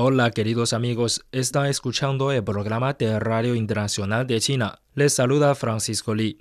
Hola queridos amigos, están escuchando el programa de Radio Internacional de China. Les saluda Francisco Li.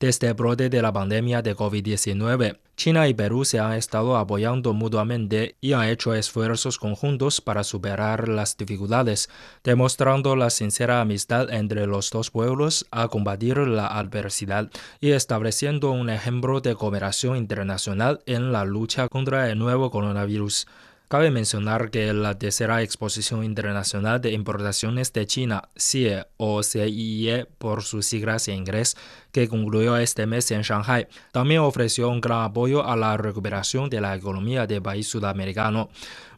Desde el brote de la pandemia de COVID-19, China y Perú se han estado apoyando mutuamente y han hecho esfuerzos conjuntos para superar las dificultades, demostrando la sincera amistad entre los dos pueblos a combatir la adversidad y estableciendo un ejemplo de cooperación internacional en la lucha contra el nuevo coronavirus. Cabe mencionar que la tercera exposición internacional de importaciones de China, CIE o CIE por sus siglas en inglés, que concluyó este mes en Shanghai, también ofreció un gran apoyo a la recuperación de la economía del país sudamericano.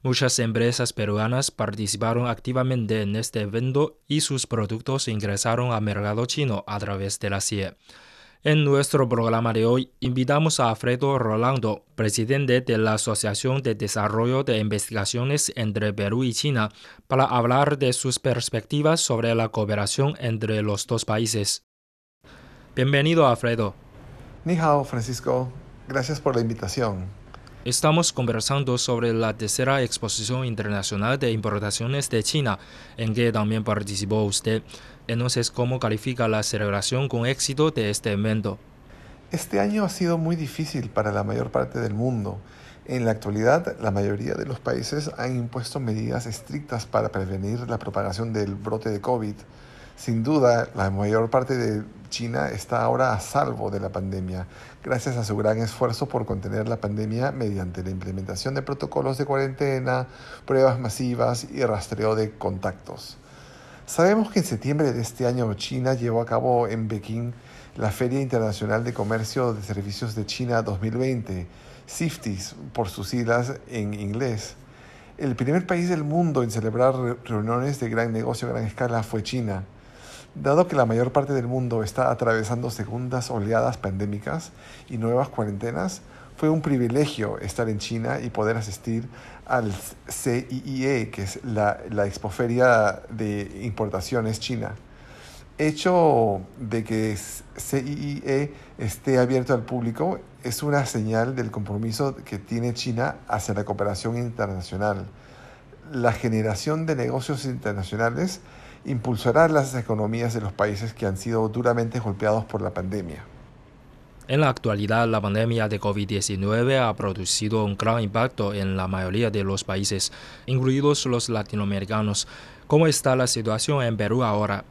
Muchas empresas peruanas participaron activamente en este evento y sus productos ingresaron al mercado chino a través de la CIE. En nuestro programa de hoy invitamos a Alfredo Rolando, presidente de la Asociación de Desarrollo de Investigaciones entre Perú y China, para hablar de sus perspectivas sobre la cooperación entre los dos países. Bienvenido, Alfredo. Ni hao, Francisco. Gracias por la invitación. Estamos conversando sobre la tercera exposición internacional de importaciones de China, en que también participó usted. Entonces, ¿cómo califica la celebración con éxito de este evento? Este año ha sido muy difícil para la mayor parte del mundo. En la actualidad, la mayoría de los países han impuesto medidas estrictas para prevenir la propagación del brote de COVID. Sin duda, la mayor parte de China está ahora a salvo de la pandemia, gracias a su gran esfuerzo por contener la pandemia mediante la implementación de protocolos de cuarentena, pruebas masivas y rastreo de contactos. Sabemos que en septiembre de este año China llevó a cabo en Pekín la Feria Internacional de Comercio de Servicios de China 2020, CIFTIS por sus siglas en inglés. El primer país del mundo en celebrar reuniones de gran negocio a gran escala fue China. Dado que la mayor parte del mundo está atravesando segundas oleadas pandémicas y nuevas cuarentenas, fue un privilegio estar en China y poder asistir al CIIE, que es la, la expoferia de importaciones china. Hecho de que CIIE esté abierto al público es una señal del compromiso que tiene China hacia la cooperación internacional. La generación de negocios internacionales impulsará las economías de los países que han sido duramente golpeados por la pandemia. En la actualidad, la pandemia de COVID-19 ha producido un gran impacto en la mayoría de los países, incluidos los latinoamericanos. ¿Cómo está la situación en Perú ahora?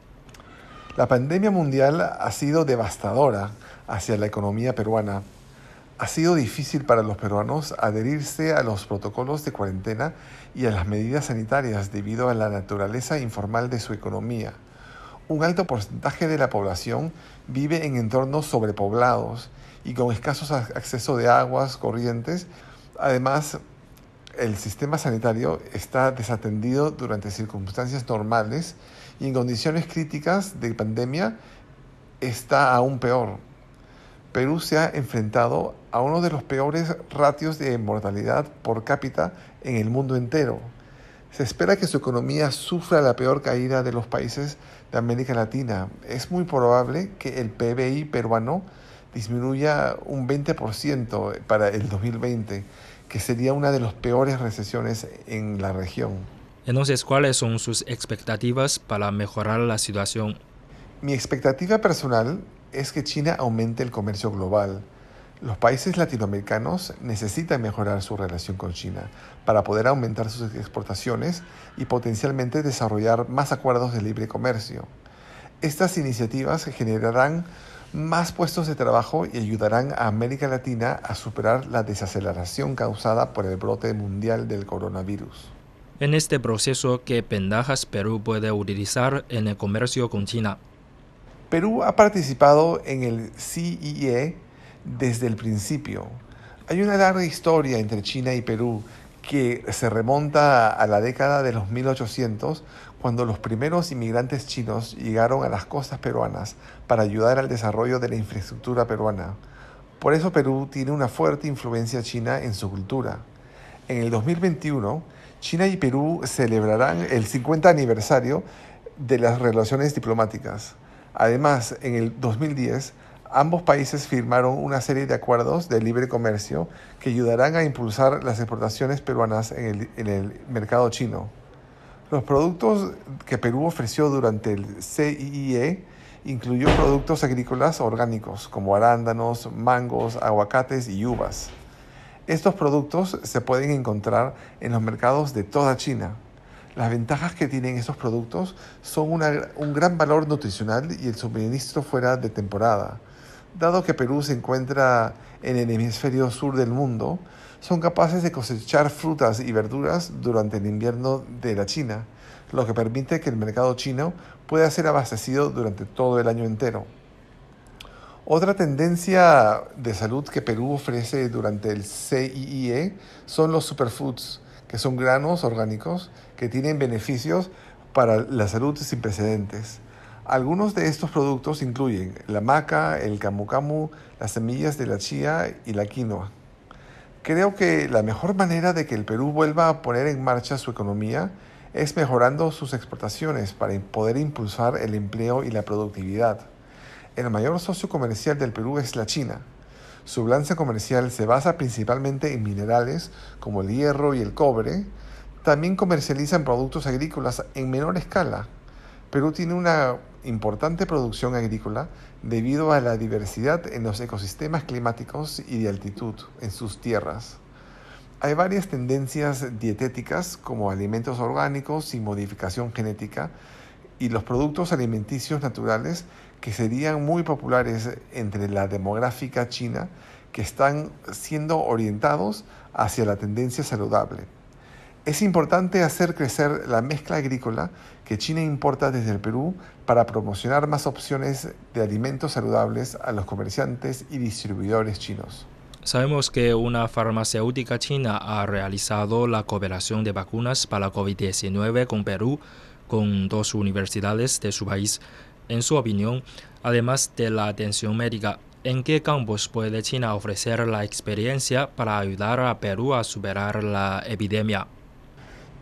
La pandemia mundial ha sido devastadora hacia la economía peruana. Ha sido difícil para los peruanos adherirse a los protocolos de cuarentena y a las medidas sanitarias debido a la naturaleza informal de su economía un alto porcentaje de la población vive en entornos sobrepoblados y con escasos acceso de aguas corrientes. Además, el sistema sanitario está desatendido durante circunstancias normales y en condiciones críticas de pandemia está aún peor. Perú se ha enfrentado a uno de los peores ratios de mortalidad por cápita en el mundo entero. Se espera que su economía sufra la peor caída de los países de América Latina. Es muy probable que el PBI peruano disminuya un 20% para el 2020, que sería una de las peores recesiones en la región. Entonces, ¿cuáles son sus expectativas para mejorar la situación? Mi expectativa personal es que China aumente el comercio global los países latinoamericanos necesitan mejorar su relación con China para poder aumentar sus exportaciones y potencialmente desarrollar más acuerdos de libre comercio. Estas iniciativas generarán más puestos de trabajo y ayudarán a América Latina a superar la desaceleración causada por el brote mundial del coronavirus. En este proceso, ¿qué ventajas Perú puede utilizar en el comercio con China? Perú ha participado en el CIE desde el principio. Hay una larga historia entre China y Perú que se remonta a la década de los 1800, cuando los primeros inmigrantes chinos llegaron a las costas peruanas para ayudar al desarrollo de la infraestructura peruana. Por eso Perú tiene una fuerte influencia china en su cultura. En el 2021, China y Perú celebrarán el 50 aniversario de las relaciones diplomáticas. Además, en el 2010, ambos países firmaron una serie de acuerdos de libre comercio que ayudarán a impulsar las exportaciones peruanas en el, mercado chino. Los productos que Perú ofreció durante el CIIE incluyó productos agrícolas orgánicos como arándanos, mangos, aguacates y uvas. Estos productos se pueden encontrar en los mercados de toda China. Las ventajas que tienen estos productos son un gran valor nutricional y el suministro fuera de temporada. Dado que Perú se encuentra en el hemisferio sur del mundo, son capaces de cosechar frutas y verduras durante el invierno de la China, lo que permite que el mercado chino pueda ser abastecido durante todo el año entero. Otra tendencia de salud que Perú ofrece durante el CIIE son los superfoods, que son granos orgánicos que tienen beneficios para la salud sin precedentes. Algunos de estos productos incluyen la maca, el camu camu, las semillas de la chía y la quinoa. Creo que la mejor manera de que el Perú vuelva a poner en marcha su economía es mejorando sus exportaciones para poder impulsar el empleo y la productividad. El mayor socio comercial del Perú es la China. Su balance comercial se basa principalmente en minerales como el hierro y el cobre. También comercializan productos agrícolas en menor escala. Perú tiene una importante producción agrícola debido a la diversidad en los ecosistemas climáticos y de altitud en sus tierras. Hay varias tendencias dietéticas como alimentos orgánicos sin modificación genética y los productos alimenticios naturales que serían muy populares entre la demográfica china que están siendo orientados hacia la tendencia saludable. Es importante hacer crecer la mezcla agrícola que China importa desde el Perú para promocionar más opciones de alimentos saludables a los comerciantes y distribuidores chinos. Sabemos que una farmacéutica china ha realizado la cooperación de vacunas para COVID-19 con Perú, con dos universidades de su país. En su opinión, además de la atención médica, ¿en qué campos puede China ofrecer la experiencia para ayudar a Perú a superar la epidemia?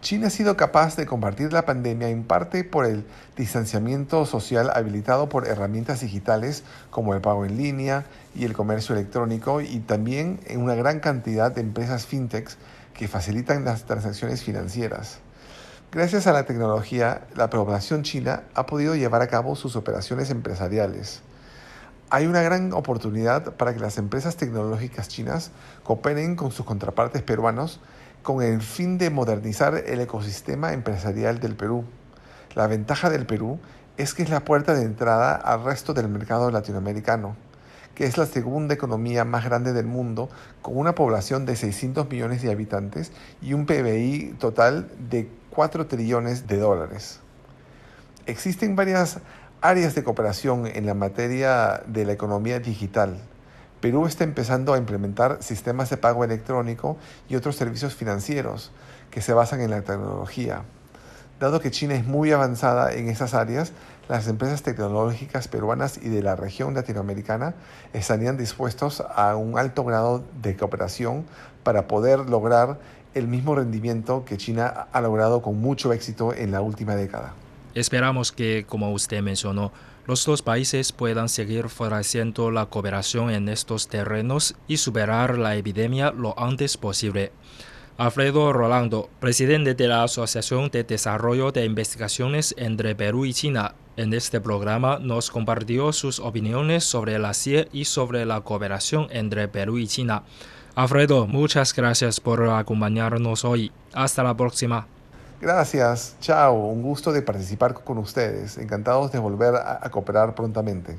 China ha sido capaz de combatir la pandemia en parte por el distanciamiento social habilitado por herramientas digitales como el pago en línea y el comercio electrónico y también en una gran cantidad de empresas fintechs que facilitan las transacciones financieras. Gracias a la tecnología, la población china ha podido llevar a cabo sus operaciones empresariales. Hay una gran oportunidad para que las empresas tecnológicas chinas cooperen con sus contrapartes peruanos con el fin de modernizar el ecosistema empresarial del Perú. La ventaja del Perú es que es la puerta de entrada al resto del mercado latinoamericano, que es la segunda economía más grande del mundo, con una población de 600 millones de habitantes y un PBI total de 4 trillones de dólares. Existen varias áreas de cooperación en la materia de la economía digital, Perú está empezando a implementar sistemas de pago electrónico y otros servicios financieros que se basan en la tecnología. Dado que China es muy avanzada en esas áreas, las empresas tecnológicas peruanas y de la región latinoamericana estarían dispuestos a un alto grado de cooperación para poder lograr el mismo rendimiento que China ha logrado con mucho éxito en la última década. Esperamos que, como usted mencionó, los dos países puedan seguir fortaleciendo la cooperación en estos terrenos y superar la epidemia lo antes posible. Alfredo Rolando, presidente de la Asociación de Desarrollo de Investigaciones entre Perú y China, en este programa nos compartió sus opiniones sobre la CIE y sobre la cooperación entre Perú y China. Alfredo, muchas gracias por acompañarnos hoy. Hasta la próxima. Gracias, chao, un gusto de participar con ustedes, encantados de volver a, cooperar prontamente.